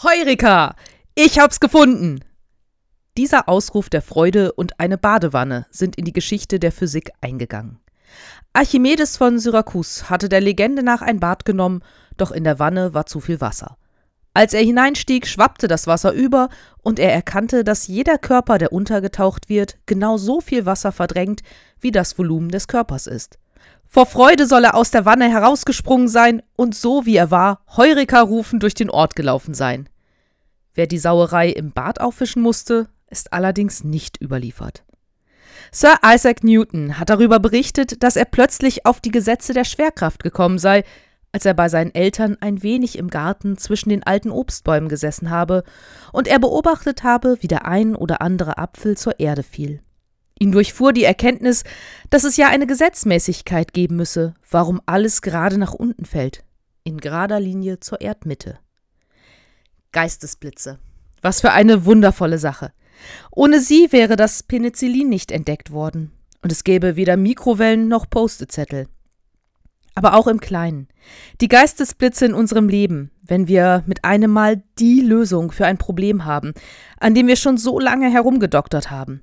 Heurika! Ich hab's gefunden! Dieser Ausruf der Freude und eine Badewanne sind in die Geschichte der Physik eingegangen. Archimedes von Syrakus hatte der Legende nach ein Bad genommen, doch in der Wanne war zu viel Wasser. Als er hineinstieg, schwappte das Wasser über, und er erkannte, dass jeder Körper, der untergetaucht wird, genau so viel Wasser verdrängt, wie das Volumen des Körpers ist. Vor Freude soll er aus der Wanne herausgesprungen sein und so wie er war, Heureka rufend durch den Ort gelaufen sein. Wer die Sauerei im Bad auffischen musste, ist allerdings nicht überliefert. Sir Isaac Newton hat darüber berichtet, dass er plötzlich auf die Gesetze der Schwerkraft gekommen sei, als er bei seinen Eltern ein wenig im Garten zwischen den alten Obstbäumen gesessen habe und er beobachtet habe, wie der ein oder andere Apfel zur Erde fiel. Ihn durchfuhr die Erkenntnis, dass es ja eine Gesetzmäßigkeit geben müsse, warum alles gerade nach unten fällt, in gerader Linie zur Erdmitte. Geistesblitze. Was für eine wundervolle Sache. Ohne sie wäre das Penicillin nicht entdeckt worden, und es gäbe weder Mikrowellen noch Postezettel. Aber auch im Kleinen. Die Geistesblitze in unserem Leben, wenn wir mit einem Mal die Lösung für ein Problem haben, an dem wir schon so lange herumgedoktert haben.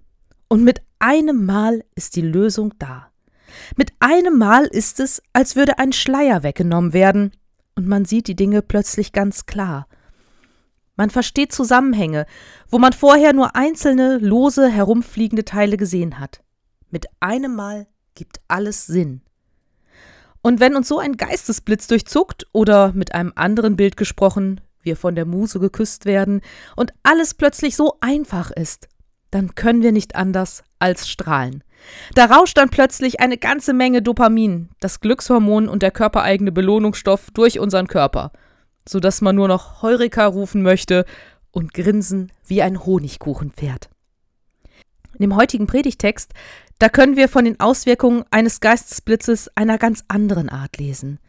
Und mit einem Mal ist die Lösung da. Mit einem Mal ist es, als würde ein Schleier weggenommen werden, und man sieht die Dinge plötzlich ganz klar. Man versteht Zusammenhänge, wo man vorher nur einzelne, lose, herumfliegende Teile gesehen hat. Mit einem Mal gibt alles Sinn. Und wenn uns so ein Geistesblitz durchzuckt oder mit einem anderen Bild gesprochen, wir von der Muse geküsst werden und alles plötzlich so einfach ist, dann können wir nicht anders als strahlen. Da rauscht dann plötzlich eine ganze Menge Dopamin, das Glückshormon und der körpereigene Belohnungsstoff durch unseren Körper, sodass man nur noch Heureka rufen möchte und grinsen wie ein Honigkuchenpferd. In dem heutigen Predigtext, da können wir von den Auswirkungen eines Geistesblitzes einer ganz anderen Art lesen.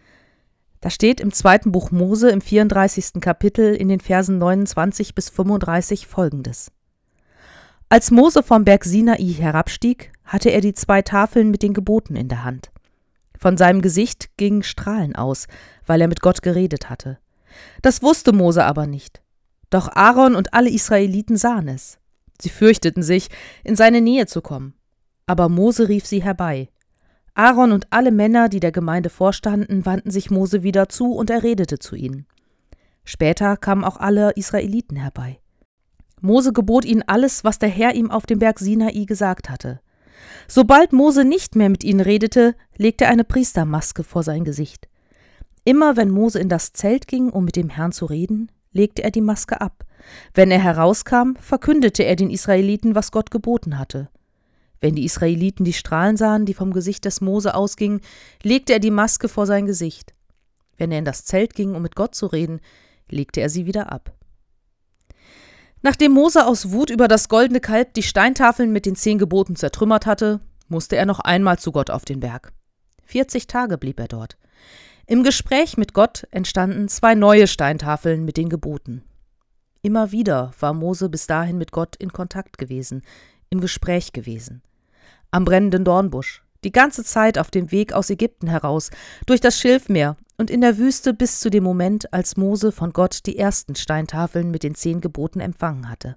Da steht im zweiten Buch Mose im 34. Kapitel in den Versen 29 bis 35 folgendes. Als Mose vom Berg Sinai herabstieg, hatte er die zwei Tafeln mit den Geboten in der Hand. Von seinem Gesicht gingen Strahlen aus, weil er mit Gott geredet hatte. Das wusste Mose aber nicht. Doch Aaron und alle Israeliten sahen es. Sie fürchteten sich, in seine Nähe zu kommen. Aber Mose rief sie herbei. Aaron und alle Männer, die der Gemeinde vorstanden, wandten sich Mose wieder zu und er redete zu ihnen. Später kamen auch alle Israeliten herbei. Mose gebot ihnen alles, was der Herr ihm auf dem Berg Sinai gesagt hatte. Sobald Mose nicht mehr mit ihnen redete, legte er eine Priestermaske vor sein Gesicht. Immer wenn Mose in das Zelt ging, um mit dem Herrn zu reden, legte er die Maske ab. Wenn er herauskam, verkündete er den Israeliten, was Gott geboten hatte. Wenn die Israeliten die Strahlen sahen, die vom Gesicht des Mose ausgingen, legte er die Maske vor sein Gesicht. Wenn er in das Zelt ging, um mit Gott zu reden, legte er sie wieder ab. Nachdem Mose aus Wut über das goldene Kalb die Steintafeln mit den zehn Geboten zertrümmert hatte, musste er noch einmal zu Gott auf den Berg. 40 Tage blieb er dort. Im Gespräch mit Gott entstanden zwei neue Steintafeln mit den Geboten. Immer wieder war Mose bis dahin mit Gott in Kontakt gewesen, im Gespräch gewesen. Am brennenden Dornbusch, die ganze Zeit auf dem Weg aus Ägypten heraus, durch das Schilfmeer und in der Wüste bis zu dem Moment, als Mose von Gott die ersten Steintafeln mit den zehn Geboten empfangen hatte.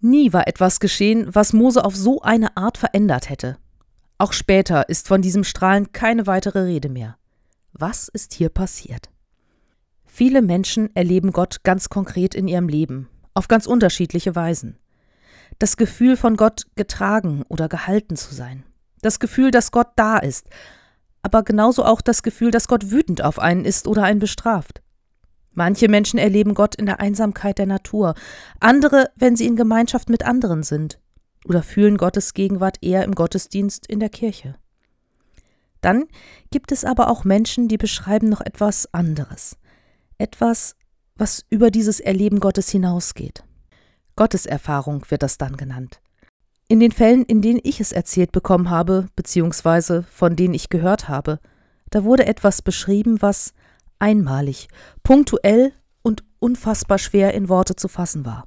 Nie war etwas geschehen, was Mose auf so eine Art verändert hätte. Auch später ist von diesem Strahlen keine weitere Rede mehr. Was ist hier passiert? Viele Menschen erleben Gott ganz konkret in ihrem Leben, auf ganz unterschiedliche Weisen. Das Gefühl von Gott getragen oder gehalten zu sein. Das Gefühl, dass Gott da ist, aber genauso auch das Gefühl, dass Gott wütend auf einen ist oder einen bestraft. Manche Menschen erleben Gott in der Einsamkeit der Natur, andere, wenn sie in Gemeinschaft mit anderen sind, oder fühlen Gottes Gegenwart eher im Gottesdienst in der Kirche. Dann gibt es aber auch Menschen, die beschreiben noch etwas anderes, etwas, was über dieses Erleben Gottes hinausgeht. Gotteserfahrung wird das dann genannt. In den Fällen, in denen ich es erzählt bekommen habe, beziehungsweise von denen ich gehört habe, da wurde etwas beschrieben, was einmalig, punktuell und unfassbar schwer in Worte zu fassen war.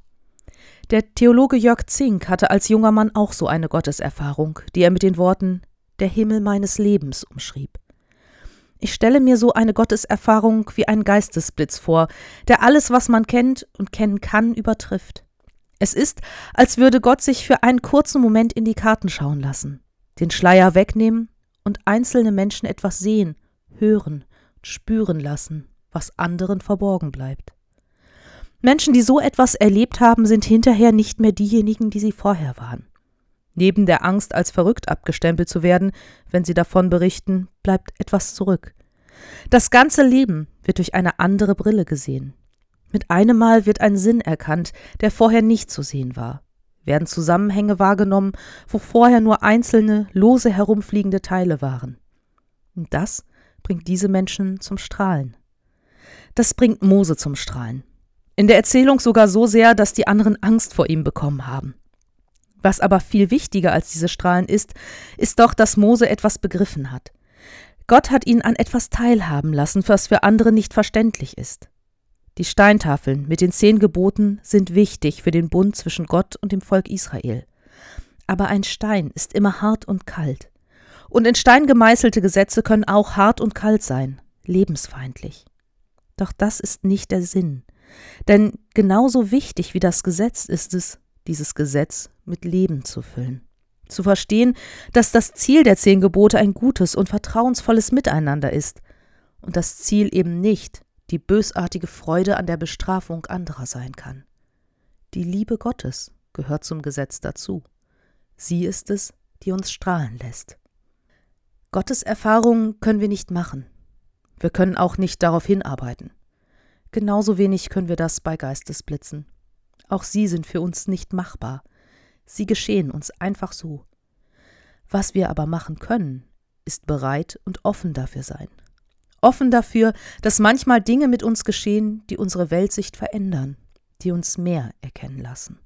Der Theologe Jörg Zink hatte als junger Mann auch so eine Gotteserfahrung, die er mit den Worten der Himmel meines Lebens umschrieb. Ich stelle mir so eine Gotteserfahrung wie einen Geistesblitz vor, der alles, was man kennt und kennen kann, übertrifft. Es ist, als würde Gott sich für einen kurzen Moment in die Karten schauen lassen, den Schleier wegnehmen und einzelne Menschen etwas sehen, hören, spüren lassen, was anderen verborgen bleibt. Menschen, die so etwas erlebt haben, sind hinterher nicht mehr diejenigen, die sie vorher waren. Neben der Angst, als verrückt abgestempelt zu werden, wenn sie davon berichten, bleibt etwas zurück. Das ganze Leben wird durch eine andere Brille gesehen. Mit einem Mal wird ein Sinn erkannt, der vorher nicht zu sehen war. Werden Zusammenhänge wahrgenommen, wo vorher nur einzelne, lose herumfliegende Teile waren. Und das bringt diese Menschen zum Strahlen. Das bringt Mose zum Strahlen. In der Erzählung sogar so sehr, dass die anderen Angst vor ihm bekommen haben. Was aber viel wichtiger als diese Strahlen ist, ist doch, dass Mose etwas begriffen hat. Gott hat ihn an etwas teilhaben lassen, was für andere nicht verständlich ist. Die Steintafeln mit den zehn Geboten sind wichtig für den Bund zwischen Gott und dem Volk Israel. Aber ein Stein ist immer hart und kalt. Und in Stein gemeißelte Gesetze können auch hart und kalt sein, lebensfeindlich. Doch das ist nicht der Sinn. Denn genauso wichtig wie das Gesetz ist es, dieses Gesetz mit Leben zu füllen. Zu verstehen, dass das Ziel der zehn Gebote ein gutes und vertrauensvolles Miteinander ist und das Ziel eben nicht die bösartige Freude an der Bestrafung anderer sein kann. Die Liebe Gottes gehört zum Gesetz dazu. Sie ist es, die uns strahlen lässt. Gottes Erfahrungen können wir nicht machen. Wir können auch nicht darauf hinarbeiten. Genauso wenig können wir das bei Geistesblitzen. Auch sie sind für uns nicht machbar. Sie geschehen uns einfach so. Was wir aber machen können, ist bereit und offen dafür sein. Offen dafür, dass manchmal Dinge mit uns geschehen, die unsere Weltsicht verändern, die uns mehr erkennen lassen.